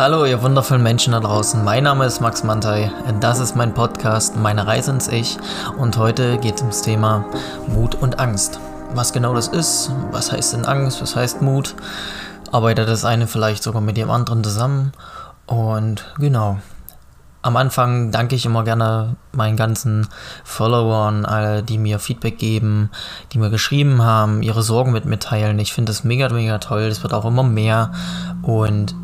Hallo, ihr wundervollen Menschen da draußen. Mein Name ist Max Mantei. Das ist mein Podcast, meine Reise ins Ich. Und heute geht es ums Thema Mut und Angst. Was genau das ist, was heißt denn Angst, was heißt Mut? Arbeitet das eine vielleicht sogar mit dem anderen zusammen? Und genau. Am Anfang danke ich immer gerne meinen ganzen Followern, alle, die mir Feedback geben, die mir geschrieben haben, ihre Sorgen mit mir teilen. Ich finde das mega, mega toll. Es wird auch immer mehr. Und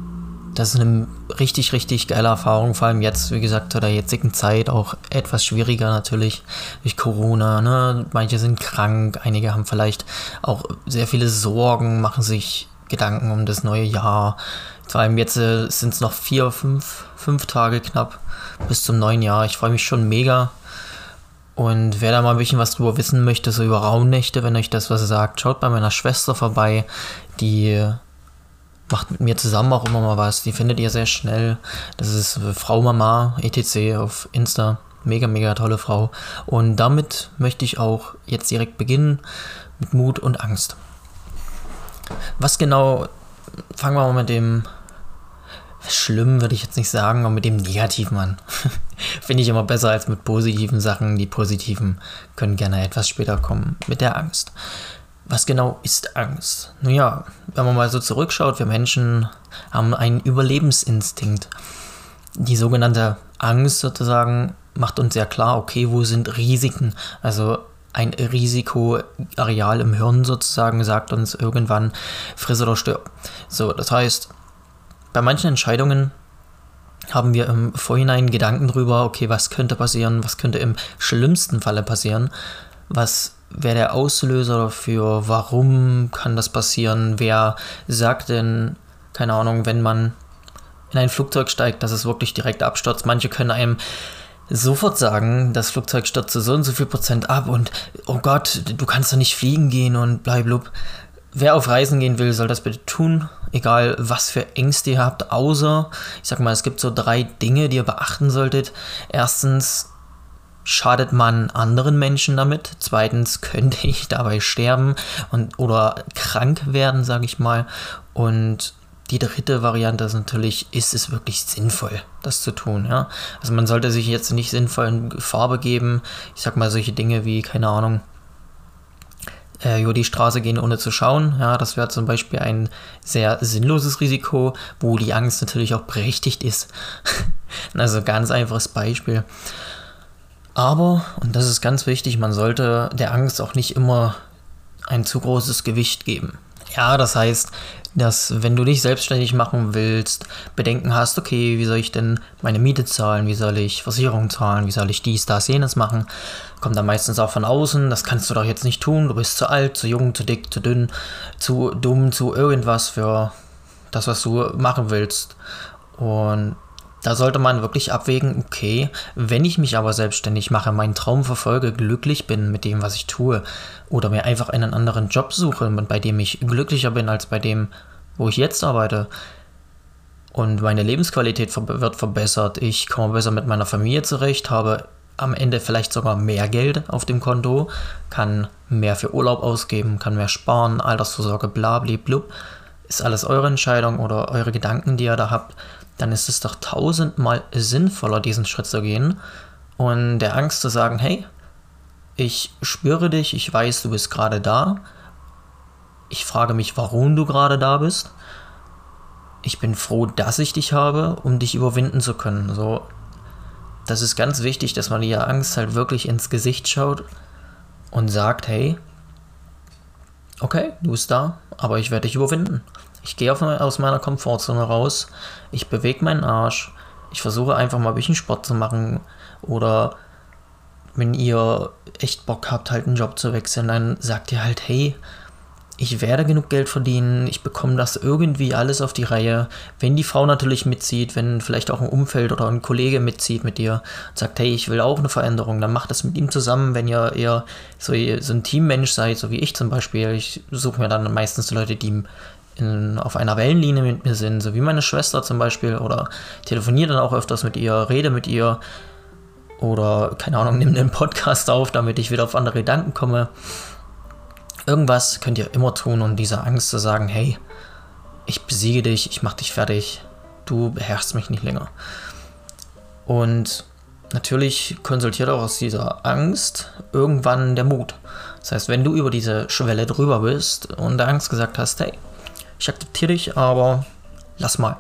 das ist eine richtig, richtig geile Erfahrung, vor allem jetzt, wie gesagt, zu der jetzigen Zeit auch etwas schwieriger natürlich durch Corona. Ne? Manche sind krank, einige haben vielleicht auch sehr viele Sorgen, machen sich Gedanken um das neue Jahr. Vor allem jetzt äh, sind es noch vier, fünf, fünf Tage knapp bis zum neuen Jahr. Ich freue mich schon mega. Und wer da mal ein bisschen was drüber wissen möchte, so über Raumnächte, wenn euch das was sagt, schaut bei meiner Schwester vorbei. Die macht mit mir zusammen auch immer mal was. Die findet ihr sehr schnell. Das ist Frau Mama etc. auf Insta. Mega, mega tolle Frau. Und damit möchte ich auch jetzt direkt beginnen mit Mut und Angst. Was genau, fangen wir mal mit dem schlimm, würde ich jetzt nicht sagen, aber mit dem Negativen an. Finde ich immer besser als mit positiven Sachen. Die positiven können gerne etwas später kommen. Mit der Angst. Was genau ist Angst? Naja, wenn man mal so zurückschaut, wir Menschen haben einen Überlebensinstinkt. Die sogenannte Angst sozusagen macht uns sehr klar, okay, wo sind Risiken? Also ein Risikoareal im Hirn sozusagen sagt uns irgendwann, friss oder stirb. So, das heißt, bei manchen Entscheidungen haben wir im Vorhinein Gedanken drüber, okay, was könnte passieren, was könnte im schlimmsten Falle passieren, was wäre der Auslöser dafür? Warum kann das passieren? Wer sagt denn, keine Ahnung, wenn man in ein Flugzeug steigt, dass es wirklich direkt abstürzt? Manche können einem sofort sagen, das Flugzeug stürzt so und so viel Prozent ab und oh Gott, du kannst doch nicht fliegen gehen und bleib. Wer auf Reisen gehen will, soll das bitte tun. Egal, was für Ängste ihr habt, außer, ich sag mal, es gibt so drei Dinge, die ihr beachten solltet. Erstens, schadet man anderen Menschen damit? Zweitens, könnte ich dabei sterben und, oder krank werden, sage ich mal? Und die dritte Variante ist natürlich, ist es wirklich sinnvoll, das zu tun? Ja? Also man sollte sich jetzt nicht sinnvoll in Gefahr begeben. Ich sag mal solche Dinge wie, keine Ahnung, äh, über die Straße gehen, ohne zu schauen. Ja, das wäre zum Beispiel ein sehr sinnloses Risiko, wo die Angst natürlich auch berechtigt ist. also ganz einfaches Beispiel. Aber, und das ist ganz wichtig, man sollte der Angst auch nicht immer ein zu großes Gewicht geben. Ja, das heißt, dass wenn du dich selbstständig machen willst, Bedenken hast, okay, wie soll ich denn meine Miete zahlen, wie soll ich Versicherung zahlen, wie soll ich dies, das, jenes machen, kommt dann meistens auch von außen, das kannst du doch jetzt nicht tun, du bist zu alt, zu jung, zu dick, zu dünn, zu dumm, zu irgendwas für das, was du machen willst. Und da sollte man wirklich abwägen, okay, wenn ich mich aber selbstständig mache, meinen Traum verfolge, glücklich bin mit dem, was ich tue, oder mir einfach einen anderen Job suche, bei dem ich glücklicher bin als bei dem, wo ich jetzt arbeite, und meine Lebensqualität wird verbessert, ich komme besser mit meiner Familie zurecht, habe am Ende vielleicht sogar mehr Geld auf dem Konto, kann mehr für Urlaub ausgeben, kann mehr sparen, Altersvorsorge, bla, bla, blub. Ist alles eure Entscheidung oder eure Gedanken, die ihr da habt dann ist es doch tausendmal sinnvoller, diesen Schritt zu gehen und der Angst zu sagen, hey, ich spüre dich, ich weiß, du bist gerade da. Ich frage mich, warum du gerade da bist. Ich bin froh, dass ich dich habe, um dich überwinden zu können. So, das ist ganz wichtig, dass man die Angst halt wirklich ins Gesicht schaut und sagt, hey, okay, du bist da, aber ich werde dich überwinden. Ich gehe aus meiner Komfortzone raus, ich bewege meinen Arsch, ich versuche einfach mal ein bisschen Sport zu machen. Oder wenn ihr echt Bock habt, halt einen Job zu wechseln, dann sagt ihr halt, hey, ich werde genug Geld verdienen, ich bekomme das irgendwie alles auf die Reihe. Wenn die Frau natürlich mitzieht, wenn vielleicht auch ein Umfeld oder ein Kollege mitzieht mit dir und sagt, hey, ich will auch eine Veränderung, dann macht das mit ihm zusammen, wenn ihr eher so, so ein Teammensch seid, so wie ich zum Beispiel. Ich suche mir dann meistens Leute, die in, auf einer Wellenlinie mit mir sind, so wie meine Schwester zum Beispiel, oder telefoniere dann auch öfters mit ihr, rede mit ihr, oder keine Ahnung, nehme einen Podcast auf, damit ich wieder auf andere Gedanken komme. Irgendwas könnt ihr immer tun, um dieser Angst zu sagen, hey, ich besiege dich, ich mach dich fertig, du beherrschst mich nicht länger. Und natürlich konsultiert auch aus dieser Angst irgendwann der Mut. Das heißt, wenn du über diese Schwelle drüber bist und der Angst gesagt hast, hey, ich akzeptiere dich, aber lass mal,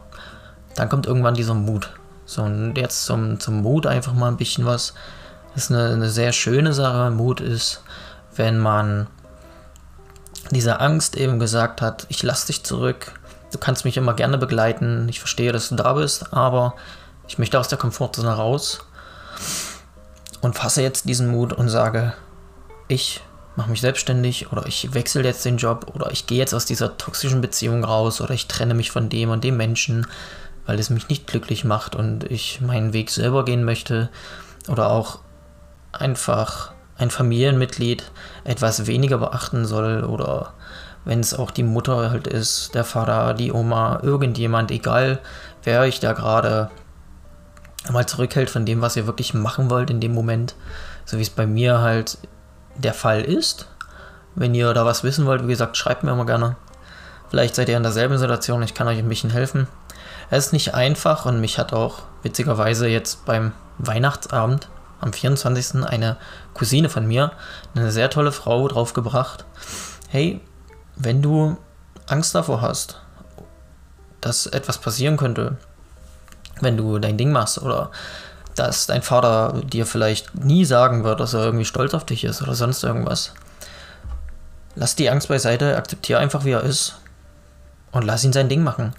dann kommt irgendwann dieser Mut. So, und jetzt zum, zum Mut einfach mal ein bisschen was. Das ist eine, eine sehr schöne Sache. Mut ist, wenn man diese Angst eben gesagt hat, ich lass dich zurück, du kannst mich immer gerne begleiten, ich verstehe, dass du da bist, aber ich möchte aus der Komfortzone raus und fasse jetzt diesen Mut und sage, ich mache mich selbstständig oder ich wechsle jetzt den Job oder ich gehe jetzt aus dieser toxischen Beziehung raus oder ich trenne mich von dem und dem Menschen, weil es mich nicht glücklich macht und ich meinen Weg selber gehen möchte oder auch einfach ein Familienmitglied etwas weniger beachten soll oder wenn es auch die Mutter halt ist, der Vater, die Oma, irgendjemand, egal wer euch da gerade mal zurückhält von dem, was ihr wirklich machen wollt in dem Moment, so wie es bei mir halt der Fall ist. Wenn ihr da was wissen wollt, wie gesagt, schreibt mir immer gerne. Vielleicht seid ihr in derselben Situation, ich kann euch ein bisschen helfen. Es ist nicht einfach und mich hat auch witzigerweise jetzt beim Weihnachtsabend am 24. eine Cousine von mir, eine sehr tolle Frau, draufgebracht. Hey, wenn du Angst davor hast, dass etwas passieren könnte, wenn du dein Ding machst oder dass dein Vater dir vielleicht nie sagen wird, dass er irgendwie stolz auf dich ist oder sonst irgendwas. Lass die Angst beiseite, akzeptiere einfach, wie er ist und lass ihn sein Ding machen.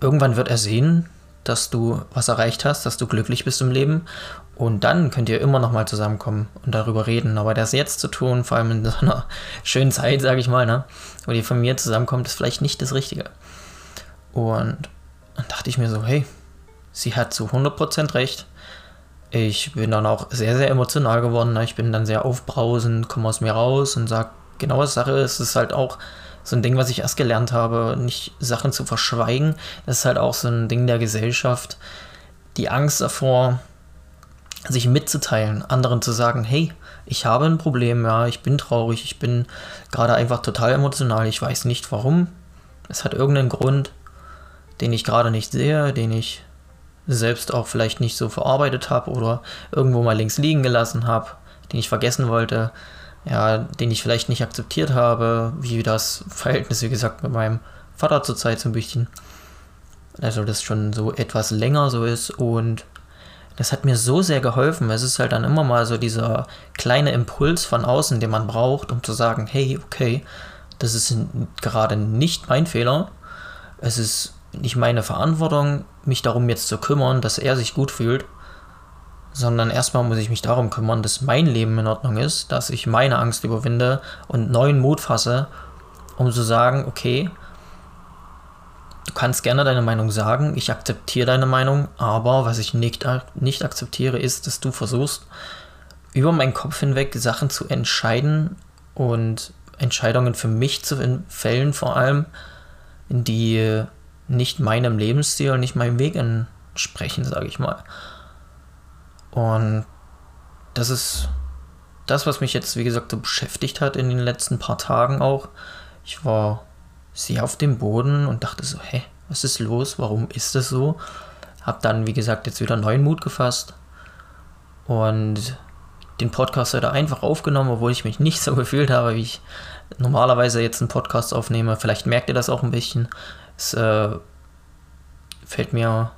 Irgendwann wird er sehen, dass du was erreicht hast, dass du glücklich bist im Leben und dann könnt ihr immer noch mal zusammenkommen und darüber reden. Aber das jetzt zu tun, vor allem in so einer schönen Zeit, sage ich mal, ne, wo die Familie zusammenkommt, ist vielleicht nicht das Richtige. Und dann dachte ich mir so, hey, sie hat zu 100% recht. Ich bin dann auch sehr, sehr emotional geworden. Ne? Ich bin dann sehr aufbrausend, komme aus mir raus und sage, genau was Sache ist. Es ist halt auch so ein Ding, was ich erst gelernt habe, nicht Sachen zu verschweigen. Das ist halt auch so ein Ding der Gesellschaft. Die Angst davor, sich mitzuteilen, anderen zu sagen, hey, ich habe ein Problem, ja, ich bin traurig, ich bin gerade einfach total emotional, ich weiß nicht warum. Es hat irgendeinen Grund, den ich gerade nicht sehe, den ich selbst auch vielleicht nicht so verarbeitet habe oder irgendwo mal links liegen gelassen habe, den ich vergessen wollte, ja, den ich vielleicht nicht akzeptiert habe, wie das Verhältnis, wie gesagt, mit meinem Vater zurzeit so ein bisschen. Also das schon so etwas länger so ist und das hat mir so sehr geholfen. Es ist halt dann immer mal so dieser kleine Impuls von außen, den man braucht, um zu sagen, hey, okay, das ist gerade nicht mein Fehler. Es ist nicht meine Verantwortung, mich darum jetzt zu kümmern, dass er sich gut fühlt, sondern erstmal muss ich mich darum kümmern, dass mein Leben in Ordnung ist, dass ich meine Angst überwinde und neuen Mut fasse, um zu sagen, okay, du kannst gerne deine Meinung sagen, ich akzeptiere deine Meinung, aber was ich nicht, nicht akzeptiere, ist, dass du versuchst, über meinen Kopf hinweg Sachen zu entscheiden und Entscheidungen für mich zu fällen, vor allem, die nicht meinem Lebensstil nicht meinem Weg entsprechen, sage ich mal. Und das ist das, was mich jetzt, wie gesagt, so beschäftigt hat in den letzten paar Tagen auch. Ich war sehr auf dem Boden und dachte so, hä, was ist los? Warum ist das so? Hab dann, wie gesagt, jetzt wieder neuen Mut gefasst und den Podcast heute einfach aufgenommen, obwohl ich mich nicht so gefühlt habe, wie ich normalerweise jetzt einen Podcast aufnehme. Vielleicht merkt ihr das auch ein bisschen. Es äh, fällt mir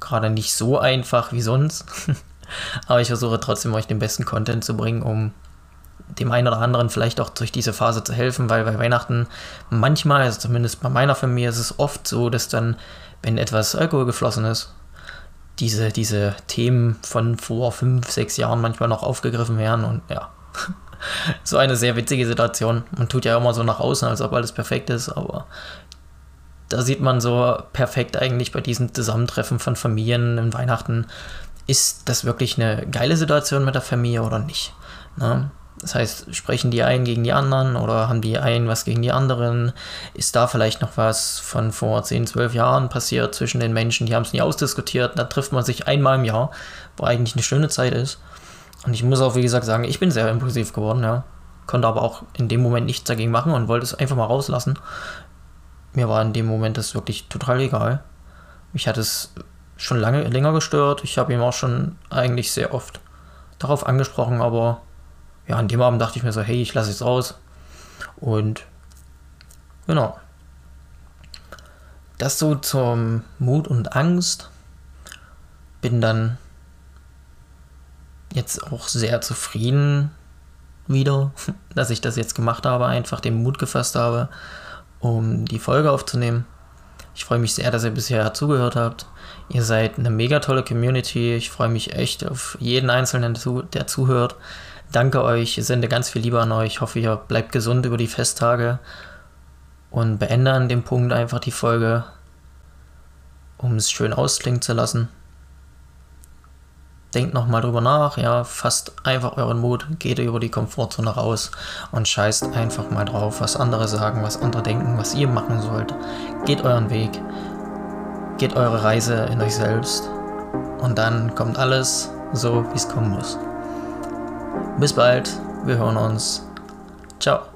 gerade nicht so einfach wie sonst. Aber ich versuche trotzdem euch den besten Content zu bringen, um dem einen oder anderen vielleicht auch durch diese Phase zu helfen, weil bei Weihnachten manchmal, also zumindest bei meiner Familie, ist es oft so, dass dann, wenn etwas Alkohol geflossen ist, diese, diese Themen von vor fünf, sechs Jahren manchmal noch aufgegriffen werden und ja, so eine sehr witzige Situation. Man tut ja immer so nach außen, als ob alles perfekt ist, aber da sieht man so perfekt eigentlich bei diesen Zusammentreffen von Familien in Weihnachten, ist das wirklich eine geile Situation mit der Familie oder nicht? Ne? Das heißt, sprechen die einen gegen die anderen oder haben die einen was gegen die anderen? Ist da vielleicht noch was von vor 10, 12 Jahren passiert zwischen den Menschen? Die haben es nie ausdiskutiert. Da trifft man sich einmal im Jahr, wo eigentlich eine schöne Zeit ist. Und ich muss auch, wie gesagt, sagen, ich bin sehr impulsiv geworden, ja. Konnte aber auch in dem Moment nichts dagegen machen und wollte es einfach mal rauslassen. Mir war in dem Moment das wirklich total egal. Mich hat es schon lange länger gestört. Ich habe ihm auch schon eigentlich sehr oft darauf angesprochen, aber ja, an dem Abend dachte ich mir so, hey, ich lasse es raus. Und genau. Das so zum Mut und Angst. Bin dann jetzt auch sehr zufrieden wieder, dass ich das jetzt gemacht habe, einfach den Mut gefasst habe, um die Folge aufzunehmen. Ich freue mich sehr, dass ihr bisher zugehört habt. Ihr seid eine mega tolle Community. Ich freue mich echt auf jeden Einzelnen, der zuhört. Danke euch, sende ganz viel Liebe an euch. Ich hoffe, ihr bleibt gesund über die Festtage und beende an dem Punkt einfach die Folge, um es schön ausklingen zu lassen. Denkt nochmal drüber nach, ja, fasst einfach euren Mut, geht über die Komfortzone raus und scheißt einfach mal drauf, was andere sagen, was andere denken, was ihr machen sollt. Geht euren Weg, geht eure Reise in euch selbst und dann kommt alles so, wie es kommen muss. Bis bald, wir hören uns. Ciao.